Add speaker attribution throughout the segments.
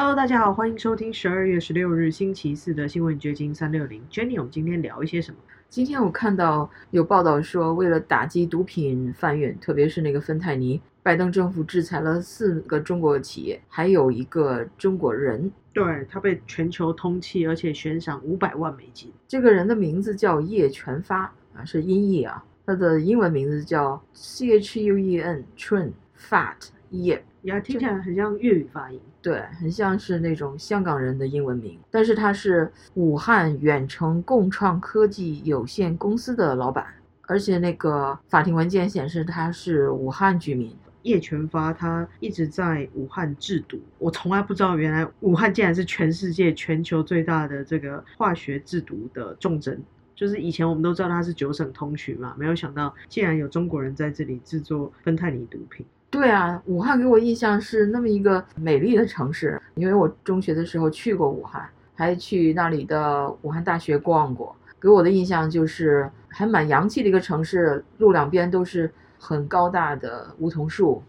Speaker 1: Hello，大家好，欢迎收听十二月十六日星期四的新闻掘金三六零。Jenny，我们今天聊一些什么？
Speaker 2: 今天我看到有报道说，为了打击毒品贩运，特别是那个芬太尼，拜登政府制裁了四个中国企业，还有一个中国人。
Speaker 1: 对他被全球通缉，而且悬赏五百万美金。
Speaker 2: 这个人的名字叫叶全发啊，是音译啊，他的英文名字叫 C H U E N Chun Fat 叶。
Speaker 1: 呀，听起来很像粤语发音，
Speaker 2: 对，很像是那种香港人的英文名。但是他是武汉远程共创科技有限公司的老板，而且那个法庭文件显示他是武汉居民。
Speaker 1: 叶全发他一直在武汉制毒，我从来不知道原来武汉竟然是全世界全球最大的这个化学制毒的重镇。就是以前我们都知道它是九省通衢嘛，没有想到竟然有中国人在这里制作芬太尼毒品。
Speaker 2: 对啊，武汉给我印象是那么一个美丽的城市，因为我中学的时候去过武汉，还去那里的武汉大学逛过，给我的印象就是还蛮洋气的一个城市，路两边都是很高大的梧桐树，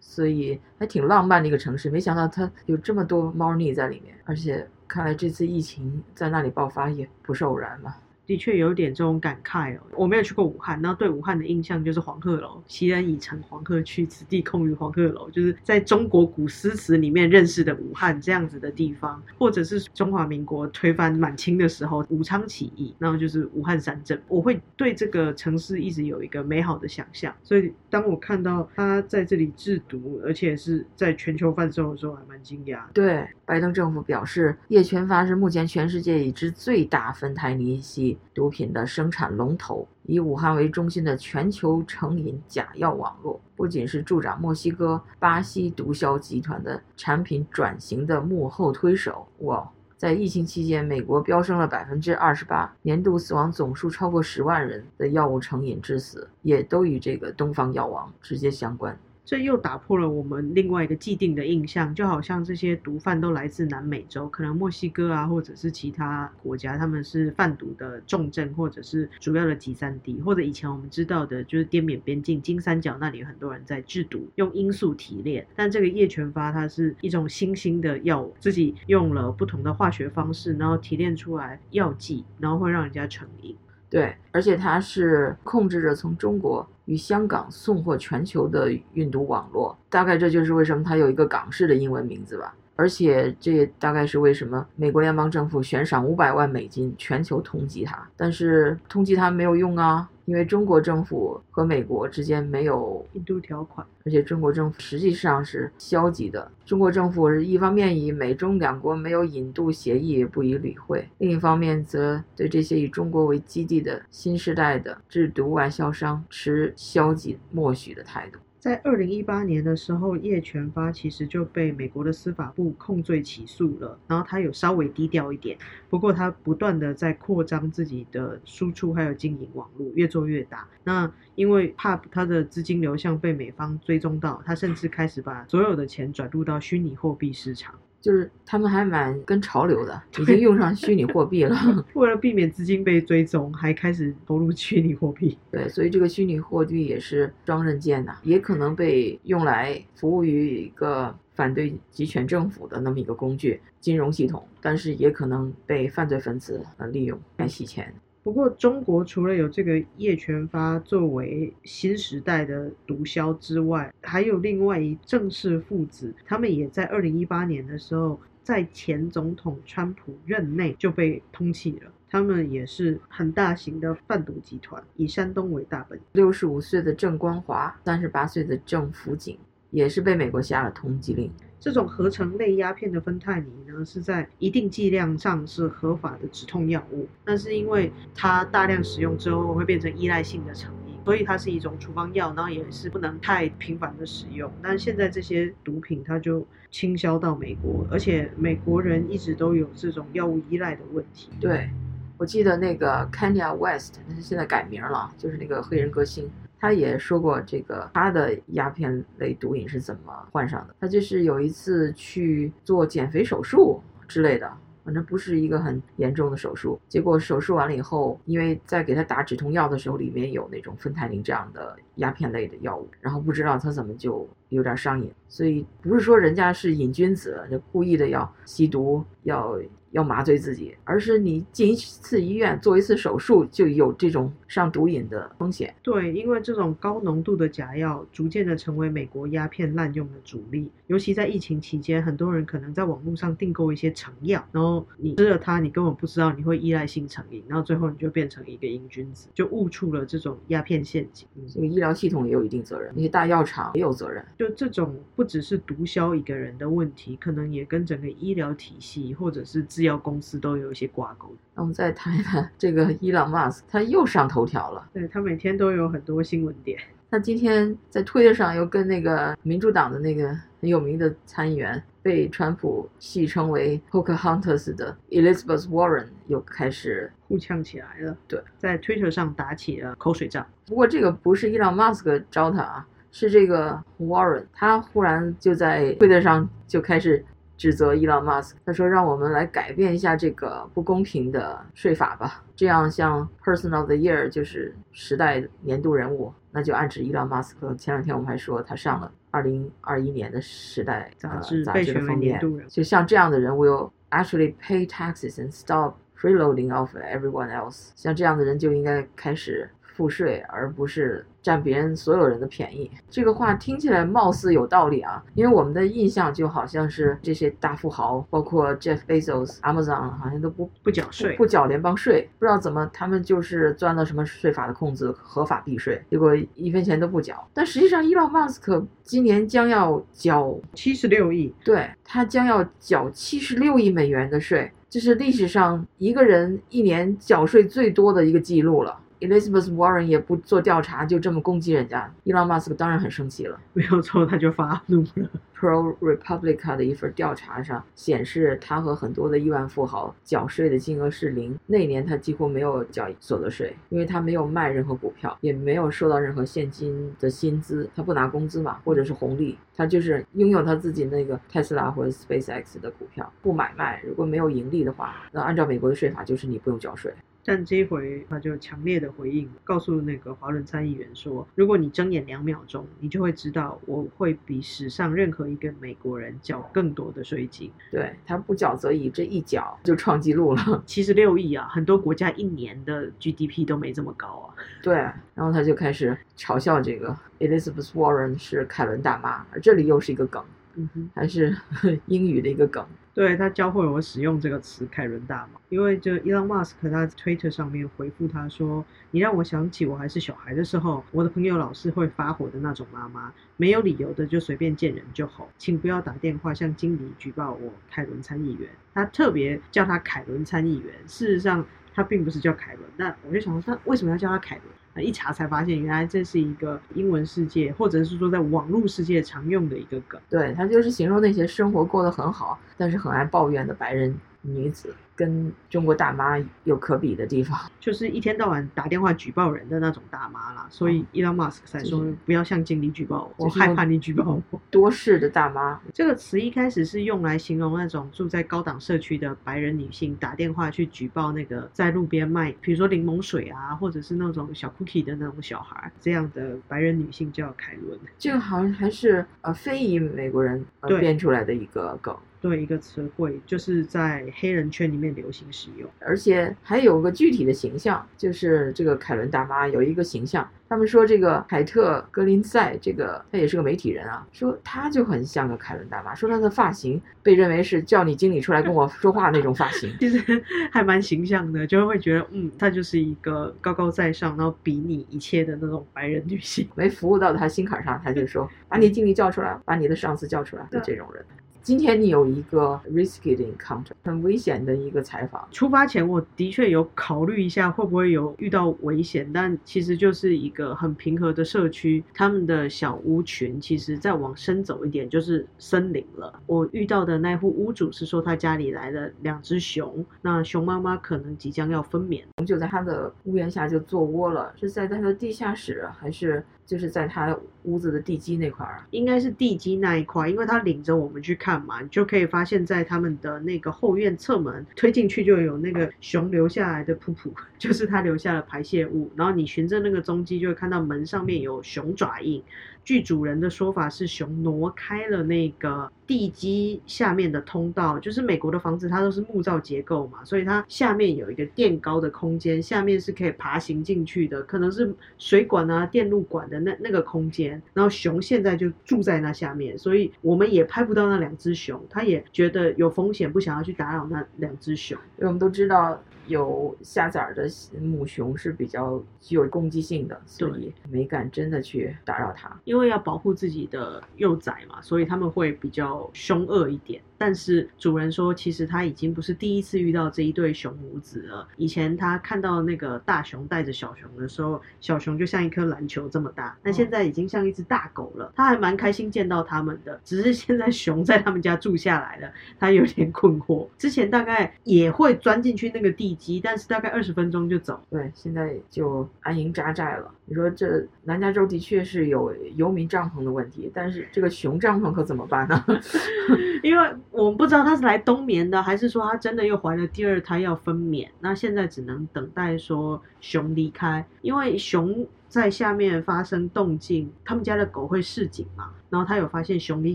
Speaker 2: 所以还挺浪漫的一个城市。没想到它有这么多猫腻在里面，而且看来这次疫情在那里爆发也不是偶然嘛。
Speaker 1: 的确有点这种感慨哦。我没有去过武汉，然后对武汉的印象就是黄鹤楼，袭人已乘黄鹤去，此地空余黄鹤楼，就是在中国古诗词里面认识的武汉这样子的地方，或者是中华民国推翻满清的时候武昌起义，然后就是武汉三镇。我会对这个城市一直有一个美好的想象，所以当我看到他在这里制毒，而且是在全球贩售的时候，还蛮惊讶。
Speaker 2: 对，拜登政府表示，叶全发是目前全世界已知最大芬太尼系。毒品的生产龙头，以武汉为中心的全球成瘾假药网络，不仅是助长墨西哥、巴西毒枭集团的产品转型的幕后推手。哇，在疫情期间，美国飙升了百分之二十八，年度死亡总数超过十万人的药物成瘾致死，也都与这个东方药王直接相关。
Speaker 1: 这又打破了我们另外一个既定的印象，就好像这些毒贩都来自南美洲，可能墨西哥啊，或者是其他国家，他们是贩毒的重镇，或者是主要的集散地，或者以前我们知道的，就是滇缅边境金三角那里有很多人在制毒，用罂粟提炼。但这个叶全发它是一种新兴的药物，自己用了不同的化学方式，然后提炼出来药剂，然后会让人家成瘾。
Speaker 2: 对，而且它是控制着从中国与香港送货全球的运毒网络，大概这就是为什么它有一个港式的英文名字吧。而且这也大概是为什么美国联邦政府悬赏五百万美金全球通缉它，但是通缉它没有用啊。因为中国政府和美国之间没有
Speaker 1: 引渡条款，
Speaker 2: 而且中国政府实际上是消极的。中国政府是一方面以美中两国没有引渡协议不予理会，另一方面则对这些以中国为基地的新时代的制毒外销商持消极默许的态度。
Speaker 1: 在二零一八年的时候，叶全发其实就被美国的司法部控罪起诉了。然后他有稍微低调一点，不过他不断的在扩张自己的输出，还有经营网络，越做越大。那因为怕他的资金流向被美方追踪到，他甚至开始把所有的钱转入到虚拟货币市场。
Speaker 2: 就是他们还蛮跟潮流的，已经用上虚拟货币了。
Speaker 1: 为了避免资金被追踪，还开始投入虚拟货币。
Speaker 2: 对，所以这个虚拟货币也是双刃剑呐，也可能被用来服务于一个反对集权政府的那么一个工具——金融系统，但是也可能被犯罪分子呃利用来洗钱。
Speaker 1: 不过，中国除了有这个叶全发作为新时代的毒枭之外，还有另外一郑氏父子，他们也在二零一八年的时候，在前总统川普任内就被通缉了。他们也是很大型的贩毒集团，以山东为大本。
Speaker 2: 六十五岁的郑光华，三十八岁的郑福景，也是被美国下了通缉令。
Speaker 1: 这种合成类鸦片的芬太尼呢，是在一定剂量上是合法的止痛药物，但是因为它大量使用之后会变成依赖性的成瘾，所以它是一种处方药，然后也是不能太频繁的使用。但现在这些毒品它就倾销到美国，而且美国人一直都有这种药物依赖的问题。
Speaker 2: 对，我记得那个 Kanye West，那是现在改名了，就是那个黑人歌星。他也说过，这个他的鸦片类毒瘾是怎么患上的？他就是有一次去做减肥手术之类的，反正不是一个很严重的手术。结果手术完了以后，因为在给他打止痛药的时候，里面有那种芬太林这样的鸦片类的药物，然后不知道他怎么就有点上瘾，所以不是说人家是瘾君子，就故意的要吸毒，要。要麻醉自己，而是你进一次医院做一次手术就有这种上毒瘾的风险。
Speaker 1: 对，因为这种高浓度的假药逐渐的成为美国鸦片滥用的主力，尤其在疫情期间，很多人可能在网络上订购一些成药，然后你吃了它，你根本不知道你会依赖性成瘾，然后最后你就变成一个瘾君子，就误触了这种鸦片陷阱。
Speaker 2: 这个医疗系统也有一定责任，那些大药厂也有责任。
Speaker 1: 就这种不只是毒枭一个人的问题，可能也跟整个医疗体系或者是制药公司都有一些挂钩。
Speaker 2: 那我们再谈一谈这个伊朗马斯，他又上头条了。
Speaker 1: 对他每天都有很多新闻点。
Speaker 2: 他今天在推特上又跟那个民主党的那个很有名的参议员，被川普戏称为 Pocahontas 的 Elizabeth Warren 又开始
Speaker 1: 互呛起来了。
Speaker 2: 对，
Speaker 1: 在推特上打起了口水仗。
Speaker 2: 不过这个不是伊朗马斯克招他啊，是这个 Warren，他忽然就在推特上就开始。指责伊朗马斯克，他说：“让我们来改变一下这个不公平的税法吧，这样像 Person of the Year 就是时代年度人物，那就暗指伊朗马斯克。前两天我们还说他上了二零二一年的时代
Speaker 1: 杂志
Speaker 2: 杂志的封面，就像这样的人，will actually pay taxes and stop freeloading of everyone else。像这样的人就应该开始。”赋税，而不是占别人所有人的便宜。这个话听起来貌似有道理啊，因为我们的印象就好像是这些大富豪，包括 Jeff Bezos、Amazon，好像都不
Speaker 1: 不缴税，
Speaker 2: 不缴联邦税。不知道怎么他们就是钻了什么税法的空子，合法避税，结果一分钱都不缴。但实际上，伊隆马斯克今年将要缴
Speaker 1: 七十六亿，
Speaker 2: 对他将要缴七十六亿美元的税，这是历史上一个人一年缴税最多的一个记录了。Elizabeth Warren 也不做调查，就这么攻击人家，伊朗马斯克当然很生气了。
Speaker 1: 没有错，他就发怒了。
Speaker 2: Pro Republica 的一份调查上显示，他和很多的亿万富豪缴税的金额是零。那年他几乎没有缴所得税，因为他没有卖任何股票，也没有收到任何现金的薪资，他不拿工资嘛，或者是红利，他就是拥有他自己那个特斯拉或者 SpaceX 的股票，不买卖。如果没有盈利的话，那按照美国的税法，就是你不用缴税。
Speaker 1: 但这一回他就强烈的回应，告诉那个华伦参议员说：“如果你睁眼两秒钟，你就会知道我会比史上任何一个美国人缴更多的税金。”
Speaker 2: 对他不缴则已，这一缴就创纪录了，
Speaker 1: 七十六亿啊！很多国家一年的 GDP 都没这么高啊。
Speaker 2: 对，然后他就开始嘲笑这个 Elizabeth Warren 是凯伦大妈，而这里又是一个梗，
Speaker 1: 嗯哼，
Speaker 2: 还是 英语的一个梗。
Speaker 1: 对他教会我使用这个词“凯伦大妈”，因为就 Elon Musk 他 Twitter 上面回复他说：“你让我想起我还是小孩的时候，我的朋友老是会发火的那种妈妈，没有理由的就随便见人就吼，请不要打电话向经理举报我，凯伦参议员。”他特别叫他凯伦参议员，事实上他并不是叫凯伦。那我就想说，他为什么要叫他凯伦？一查才发现，原来这是一个英文世界，或者是说在网络世界常用的一个梗。
Speaker 2: 对，它就是形容那些生活过得很好，但是很爱抱怨的白人。女子跟中国大妈有可比的地方，
Speaker 1: 就是一天到晚打电话举报人的那种大妈啦。所以伊 m 马斯克才说不要向经理举报我，我害怕你举报我。
Speaker 2: 多事的大妈
Speaker 1: 这个词一开始是用来形容那种住在高档社区的白人女性打电话去举报那个在路边卖，比如说柠檬水啊，或者是那种小 cookie 的那种小孩，这样的白人女性叫凯伦。
Speaker 2: 这个好像还是呃非裔美国人编出来的一个梗。
Speaker 1: 对一个词汇，就是在黑人圈里面流行使用，
Speaker 2: 而且还有个具体的形象，就是这个凯伦大妈有一个形象。他们说这个凯特格林赛，这个她也是个媒体人啊，说她就很像个凯伦大妈，说她的发型被认为是叫你经理出来跟我说话那种发型，
Speaker 1: 其实还蛮形象的，就会觉得嗯，她就是一个高高在上，然后比你一切的那种白人女性。
Speaker 2: 没服务到她心坎上，她就说把你经理叫出来，把你的上司叫出来，就这种人。今天你有一个 risky 的 encounter，很危险的一个采访。
Speaker 1: 出发前我的确有考虑一下会不会有遇到危险，但其实就是一个很平和的社区，他们的小屋群其实再往深走一点就是森林了。我遇到的那户屋主是说他家里来了两只熊，那熊妈妈可能即将要分娩，
Speaker 2: 就在他的屋檐下就做窝了，是在他的地下室还是就是在他屋子的地基那块儿？
Speaker 1: 应该是地基那一块，因为他领着我们去看嘛，你就可以发现，在他们的那个后院侧门推进去就有那个熊留下来的噗噗，就是他留下的排泄物。然后你循着那个踪迹，就会看到门上面有熊爪印。据主人的说法是，熊挪开了那个地基下面的通道，就是美国的房子它都是木造结构嘛，所以它下面有一个垫高的空间，下面是可以爬行进去的，可能是水管啊、电路管的那那个空间。然后熊现在就住在那下面，所以我们也拍不到那两只熊，他也觉得有风险，不想要去打扰那两只熊。
Speaker 2: 我们都知道有下崽儿的母熊是比较具有攻击性的，所以没敢真的去打扰它。
Speaker 1: 因为要保护自己的幼崽嘛，所以他们会比较凶恶一点。但是主人说，其实他已经不是第一次遇到这一对熊母子了。以前他看到那个大熊带着小熊的时候，小熊就像一颗篮球这么大，那现在已经像一只大狗了。他还蛮开心见到他们的，只是现在熊在他们家住下来了，他有点困惑。之前大概也会钻进去那个地基，但是大概二十分钟就走。
Speaker 2: 对，现在就安营扎寨了。你说这南加州的确是有游民帐篷的问题，但是这个熊帐篷可怎么办呢？
Speaker 1: 因为我们不知道他是来冬眠的，还是说他真的又怀了第二胎要分娩。那现在只能等待说熊离开，因为熊在下面发生动静，他们家的狗会示警嘛。然后他有发现熊离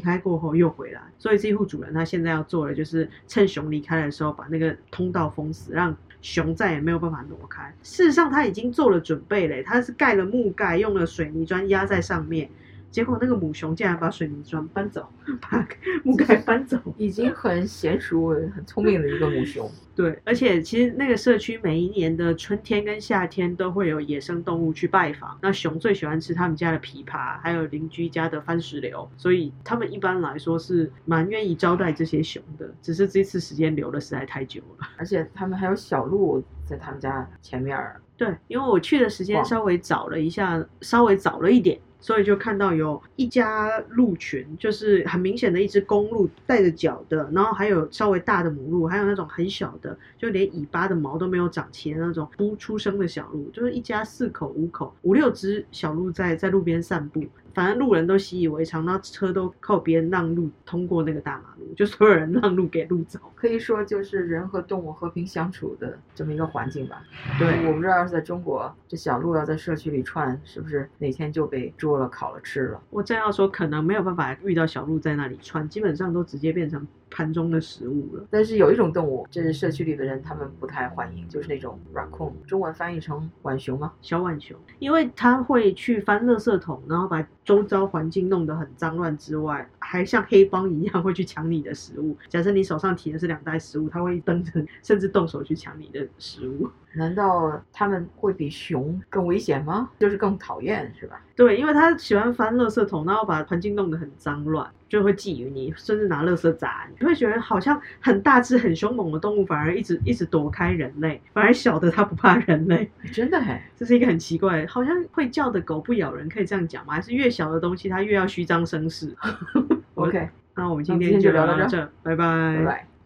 Speaker 1: 开过后又回来，所以这户主人他现在要做的就是趁熊离开的时候把那个通道封死，让熊再也没有办法挪开。事实上他已经做了准备嘞，他是盖了木盖，用了水泥砖压在上面。结果那个母熊竟然把水泥砖搬走，把 木盖搬走，
Speaker 2: 已经很娴熟、很聪明的一个母熊。
Speaker 1: 对，而且其实那个社区每一年的春天跟夏天都会有野生动物去拜访。那熊最喜欢吃他们家的枇杷，还有邻居家的番石榴，所以他们一般来说是蛮愿意招待这些熊的。只是这次时间留的实在太久了，
Speaker 2: 而且他们还有小鹿在他们家前面。
Speaker 1: 对，因为我去的时间稍微早了一下，稍微早了一点。所以就看到有一家鹿群，就是很明显的一只公鹿带着脚的，然后还有稍微大的母鹿，还有那种很小的，就连尾巴的毛都没有长齐的那种不出生的小鹿，就是一家四口、五口、五六只小鹿在在路边散步。反正路人都习以为常，那车都靠别人让路通过那个大马路，就所有人让路给路走，
Speaker 2: 可以说就是人和动物和平相处的这么一个环境吧。
Speaker 1: 对，
Speaker 2: 我不知道要是在中国，这小鹿要在社区里窜，是不是哪天就被捉了烤了吃了？
Speaker 1: 我真要说，可能没有办法遇到小鹿在那里窜，基本上都直接变成盘中的食物了。
Speaker 2: 但是有一种动物，就是社区里的人他们不太欢迎，就是那种 raccoon，中文翻译成浣熊吗？
Speaker 1: 小浣熊，因为它会去翻垃圾桶，然后把周遭环境弄得很脏乱之外，还像黑帮一样会去抢你的食物。假设你手上提的是两袋食物，它会蹬着，甚至动手去抢你的食物。
Speaker 2: 难道他们会比熊更危险吗？就是更讨厌，是吧？
Speaker 1: 对，因为他喜欢翻垃圾桶，然后把环境弄得很脏乱，就会觊觎你，甚至拿垃圾砸你。你会觉得好像很大只、很凶猛的动物，反而一直一直躲开人类，反而小的它不怕人类。
Speaker 2: 真的哎，
Speaker 1: 这是一个很奇怪，好像会叫的狗不咬人，可以这样讲吗？还是越小的东西它越要虚张声势？
Speaker 2: OK，
Speaker 1: 那我们今天就聊到这，拜拜。
Speaker 2: 拜拜。